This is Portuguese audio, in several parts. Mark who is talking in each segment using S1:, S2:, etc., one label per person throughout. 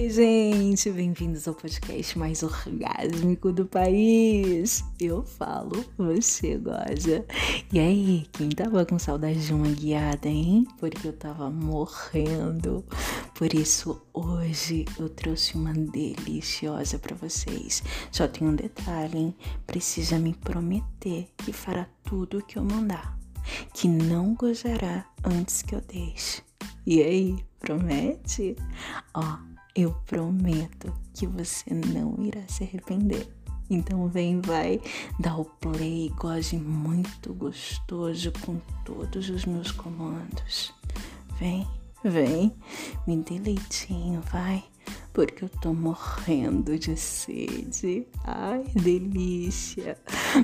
S1: Oi, gente, bem-vindos ao podcast mais orgásmico do país. Eu falo, você goza. E aí, quem tava com saudade de uma guiada, hein? Porque eu tava morrendo. Por isso, hoje eu trouxe uma deliciosa para vocês. Só tem um detalhe, hein? Precisa me prometer que fará tudo o que eu mandar, que não gozará antes que eu deixe. E aí, promete? Ó, eu prometo que você não irá se arrepender. Então vem, vai, dá o play, goze muito gostoso com todos os meus comandos. Vem, vem, me dê leitinho, vai, porque eu tô morrendo de sede. Ai, delícia.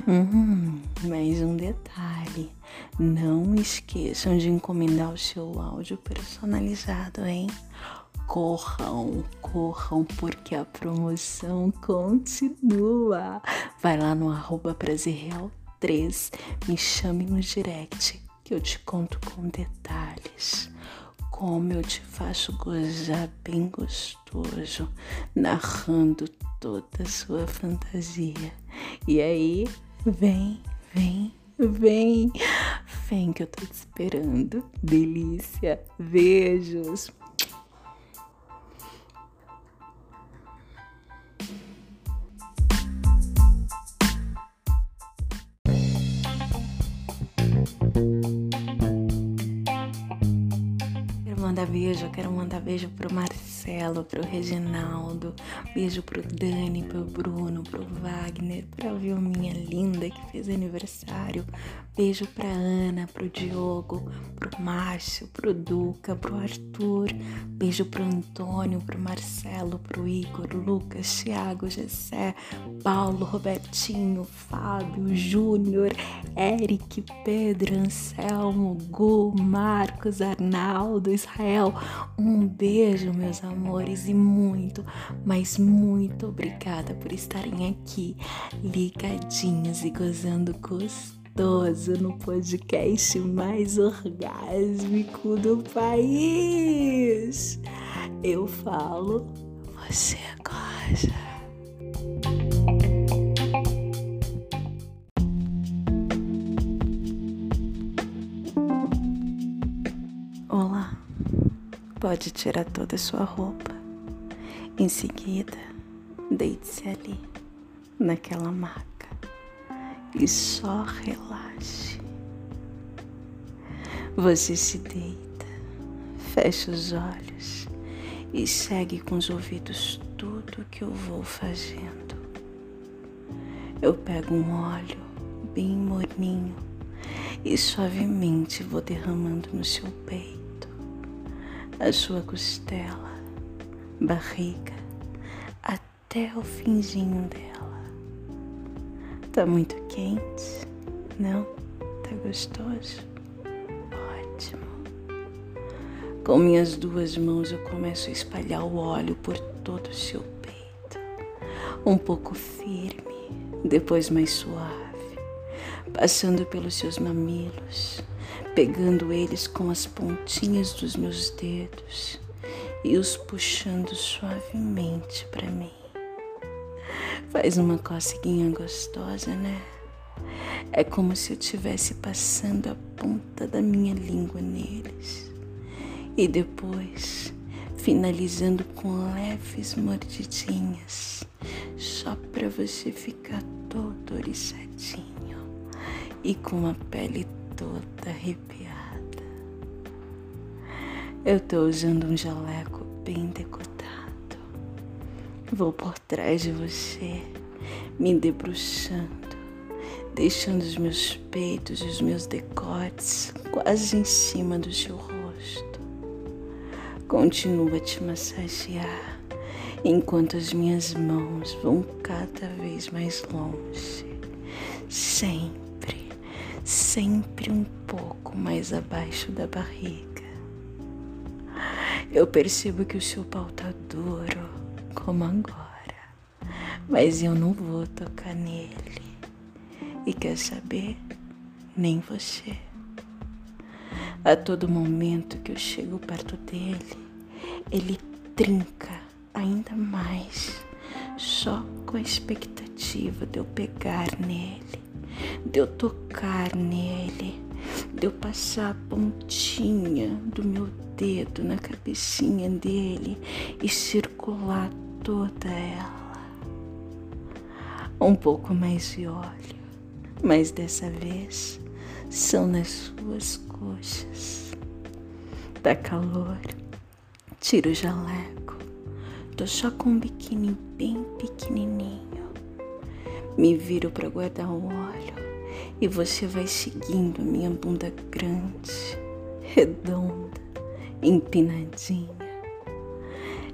S1: Hum, mais um detalhe, não esqueçam de encomendar o seu áudio personalizado, hein? Corram, corram, porque a promoção continua. Vai lá no arroba Real 3, me chame no direct que eu te conto com detalhes. Como eu te faço gozar bem gostoso, narrando toda a sua fantasia. E aí, vem, vem, vem, vem que eu tô te esperando. Delícia, beijos. Mandar beijo, eu quero mandar beijo pro Marcelo, pro Reginaldo, beijo pro Dani, pro Bruno, pro Wagner, pra Vilminha linda que fez aniversário, beijo pra Ana, pro Diogo, pro Márcio, pro Duca, pro Arthur, beijo pro Antônio, pro Marcelo, pro Igor, Lucas, Thiago, Gessé, Paulo, Robertinho, Fábio, Júnior, Eric, Pedro, Anselmo, Gu, Marcos, Arnaldo, Israel. Um beijo, meus amores, e muito, mas muito obrigada por estarem aqui, ligadinhos e gozando gostoso no podcast mais orgásmico do país. Eu falo, você gosta. Pode tirar toda a sua roupa. Em seguida, deite-se ali, naquela maca, e só relaxe. Você se deita, fecha os olhos e segue com os ouvidos tudo que eu vou fazendo. Eu pego um óleo bem morninho e suavemente vou derramando no seu peito a sua costela, barriga, até o finzinho dela. Tá muito quente? Não? Tá gostoso? Ótimo. Com minhas duas mãos eu começo a espalhar o óleo por todo o seu peito. Um pouco firme, depois mais suave, passando pelos seus mamilos pegando eles com as pontinhas dos meus dedos e os puxando suavemente para mim. Faz uma coceguinha gostosa, né? É como se eu estivesse passando a ponta da minha língua neles. E depois, finalizando com leves mordidinhas, só para você ficar todo oriçadinho e com a pele toda arrepiada. Eu tô usando um jaleco bem decotado. Vou por trás de você, me debruçando, deixando os meus peitos e os meus decotes quase em cima do seu rosto. Continua a te massagear enquanto as minhas mãos vão cada vez mais longe, sempre sempre um pouco mais abaixo da barriga. Eu percebo que o seu pau tá duro, como agora, mas eu não vou tocar nele. E quer saber? Nem você. A todo momento que eu chego perto dele, ele trinca ainda mais, só com a expectativa de eu pegar nele, de eu tocar nele, de eu passar a pontinha do meu dedo na cabecinha dele e circular toda ela. Um pouco mais de óleo, mas dessa vez são nas suas coxas. Dá calor, tiro o jaleco, tô só com um biquíni bem pequenininho. Me viro para guardar o óleo e você vai seguindo minha bunda grande, redonda, empinadinha.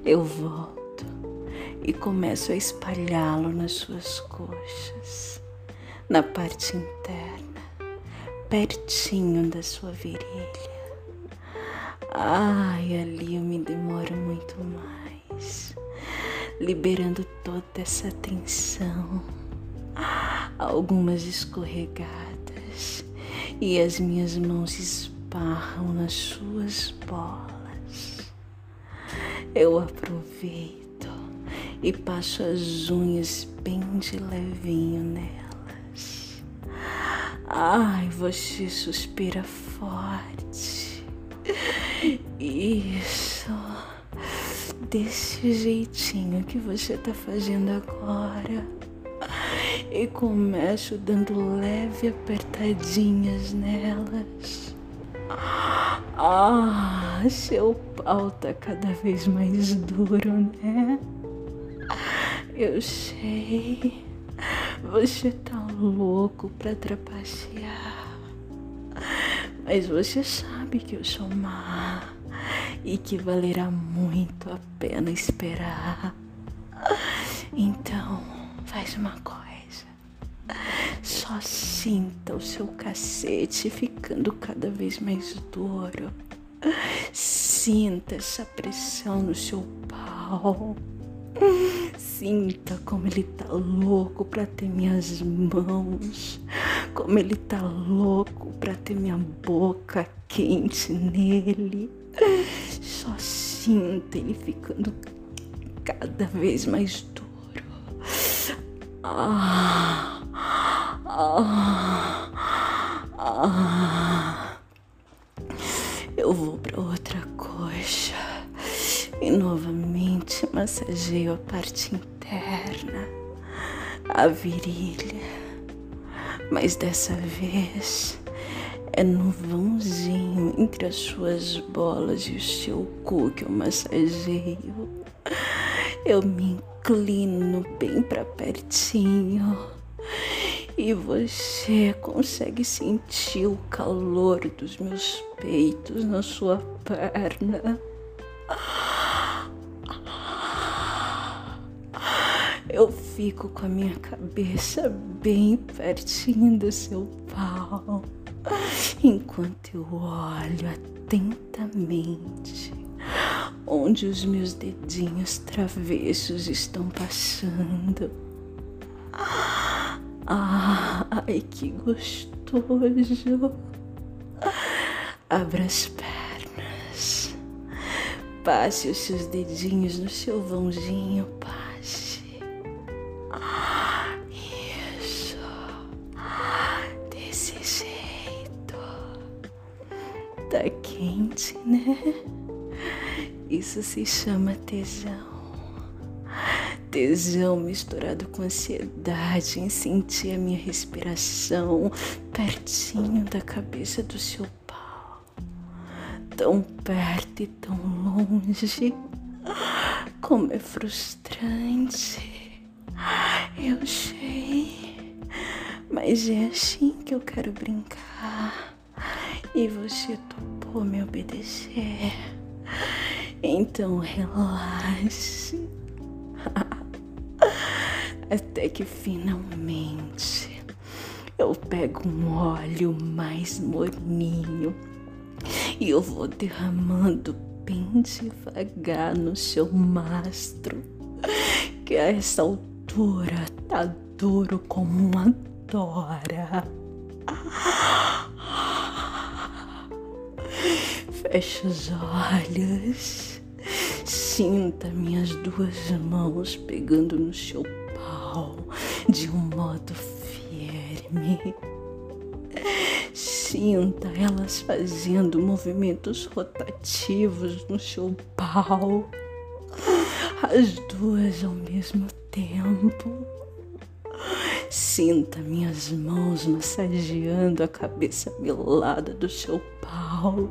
S1: Eu volto e começo a espalhá-lo nas suas coxas, na parte interna pertinho da sua virilha. Ai, ali eu me demoro muito mais, liberando toda essa tensão. Algumas escorregadas e as minhas mãos esbarram nas suas bolas. Eu aproveito e passo as unhas bem de levinho nela Ai, você suspira forte. Isso. Desse jeitinho que você tá fazendo agora. E começo dando leve apertadinhas nelas. Ah, seu pau tá cada vez mais duro, né? Eu sei. Você tá louco pra trapacear. Mas você sabe que eu sou má e que valerá muito a pena esperar. Então, faz uma coisa. Só sinta o seu cacete ficando cada vez mais duro. Sinta essa pressão no seu pau. Sinta como ele tá louco pra ter minhas mãos, como ele tá louco pra ter minha boca quente nele. Só sinta ele ficando cada vez mais duro. Ah, ah, ah. Eu vou pra massageio a parte interna, a virilha, mas dessa vez é no vãozinho entre as suas bolas e o seu cu que eu massageio. Eu me inclino bem para pertinho e você consegue sentir o calor dos meus peitos na sua perna. Eu fico com a minha cabeça bem pertinho do seu pau, enquanto eu olho atentamente onde os meus dedinhos travessos estão passando. Ai, que gostoso! Abra as pernas, passe os seus dedinhos no seu vãozinho, pai. Tá quente, né? Isso se chama tesão. Tesão misturado com ansiedade em sentir a minha respiração pertinho da cabeça do seu pau. Tão perto e tão longe. Como é frustrante. Mas é assim que eu quero brincar e você topou me obedecer. Então relaxe. Até que finalmente eu pego um óleo mais morninho e eu vou derramando bem devagar no seu mastro, que a essa altura tá duro como uma dora. Fecha os olhos. Sinta minhas duas mãos pegando no seu pau de um modo firme. Sinta elas fazendo movimentos rotativos no seu pau, as duas ao mesmo tempo. Sinta minhas mãos massageando a cabeça melada do seu pau.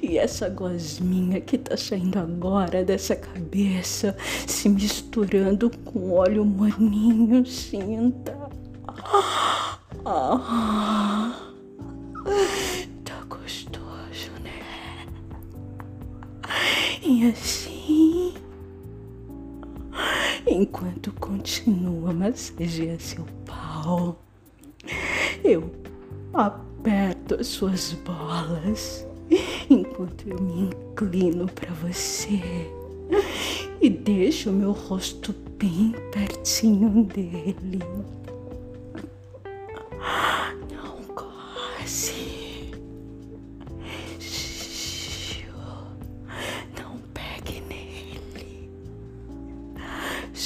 S1: E essa gosminha que tá saindo agora dessa cabeça, se misturando com óleo maninho, sinta. Ah, tá gostoso, né? E assim, enquanto continua a massagear seu pau, eu aperto as suas bolas enquanto eu me inclino para você e deixo meu rosto bem pertinho dele.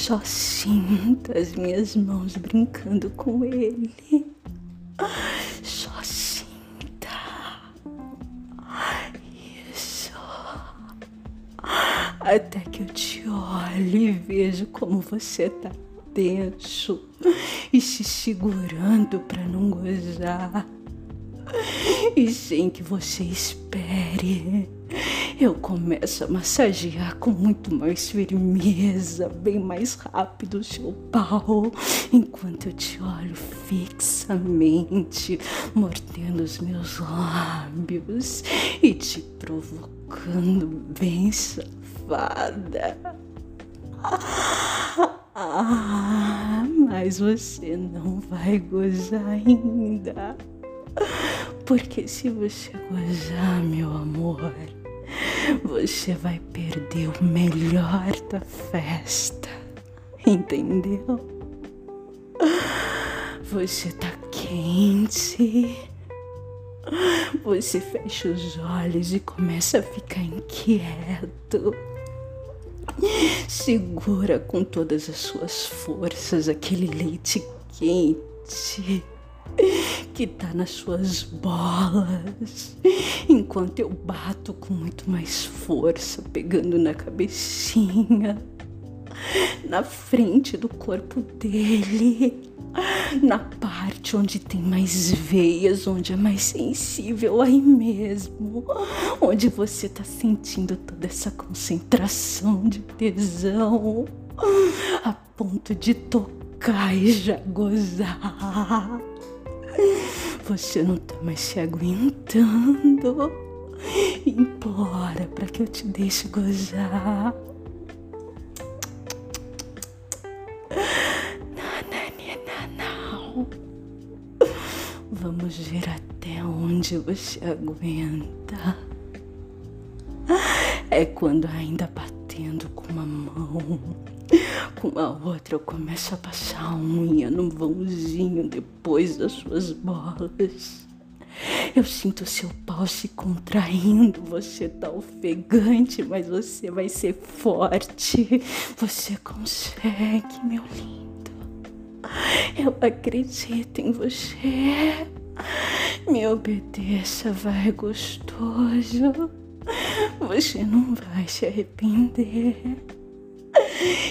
S1: Só sinta as minhas mãos brincando com ele. até que eu te olho e vejo como você tá tenso e se segurando para não gozar. E sem que você espere, eu começo a massagear com muito mais firmeza, bem mais rápido o seu pau, enquanto eu te olho fixamente, mordendo os meus lábios e te provocando bem safada. Ah, mas você não vai gozar ainda. Porque se você gozar, meu amor, você vai perder o melhor da festa. Entendeu? Você tá quente. Você fecha os olhos e começa a ficar inquieto. Segura com todas as suas forças aquele leite quente que tá nas suas bolas, enquanto eu bato com muito mais força, pegando na cabecinha, na frente do corpo dele, na parte onde tem mais veias, onde é mais sensível aí mesmo, onde você tá sentindo toda essa concentração de tesão, a ponto de tocar e já gozar. Você não tá mais se aguentando. Implora para que eu te deixe gozar. Não. Vamos ver até onde você aguenta. É quando ainda batendo com uma mão com a outra eu começo a passar a unha no vãozinho depois das suas bolas. Eu sinto seu pau se contraindo. Você tá ofegante, mas você vai ser forte. Você consegue, meu lindo. Eu acredito em você. Me obedeça, vai gostoso. Você não vai se arrepender.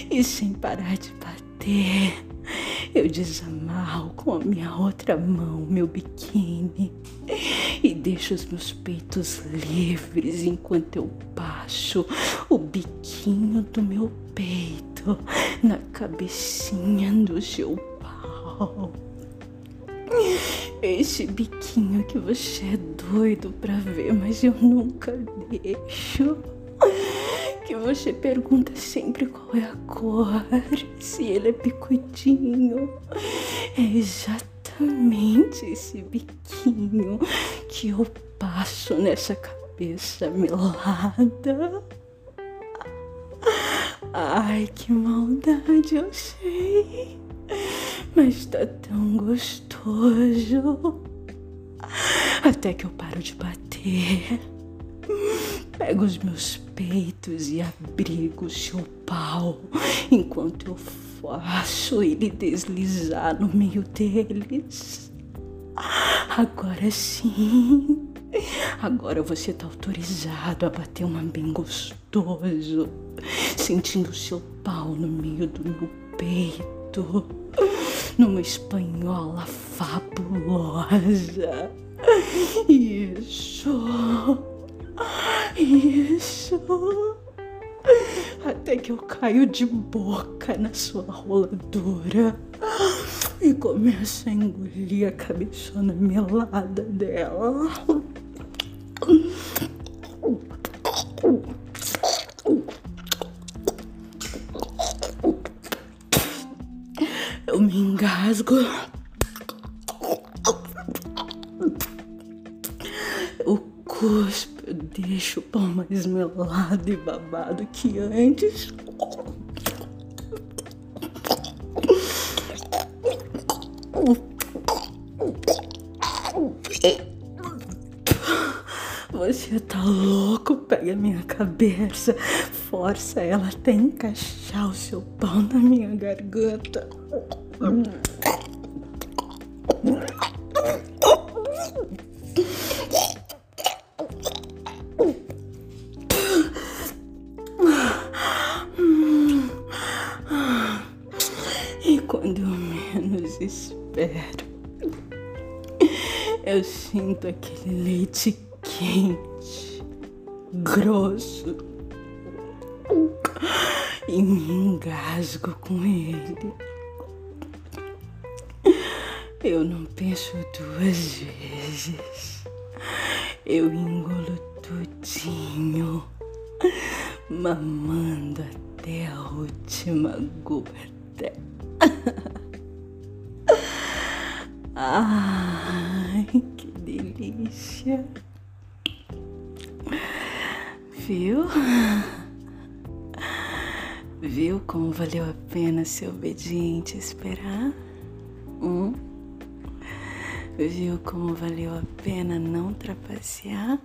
S1: E sem parar de bater, eu desamarro com a minha outra mão meu biquíni e deixo os meus peitos livres enquanto eu baixo o biquinho do meu peito na cabecinha do seu pau. Esse biquinho que você é doido pra ver, mas eu nunca deixo você pergunta sempre qual é a cor, se ele é picudinho. É exatamente esse biquinho que eu passo nessa cabeça melada. Ai, que maldade, eu sei. Mas tá tão gostoso. Até que eu paro de bater Pega os meus peitos e abrigo seu pau enquanto eu faço ele deslizar no meio deles. Agora sim. Agora você tá autorizado a bater uma bem gostoso, sentindo seu pau no meio do meu peito, numa espanhola fabulosa. Isso. Isso. Até que eu caio de boca na sua roladura e começo a engolir a cabeçona melada dela. Eu me engasgo. Cuspo, deixo o pão mais melado e babado que antes. Você tá louco? Pega minha cabeça, força ela até encaixar o seu pau na minha garganta. Menos espero, eu sinto aquele leite quente, grosso, e me engasgo com ele. Eu não penso duas vezes. Eu engolo tudinho, mamando até a última gota. Ai, que delícia. Viu? Viu como valeu a pena ser obediente e esperar? Hum? Viu como valeu a pena não trapacear?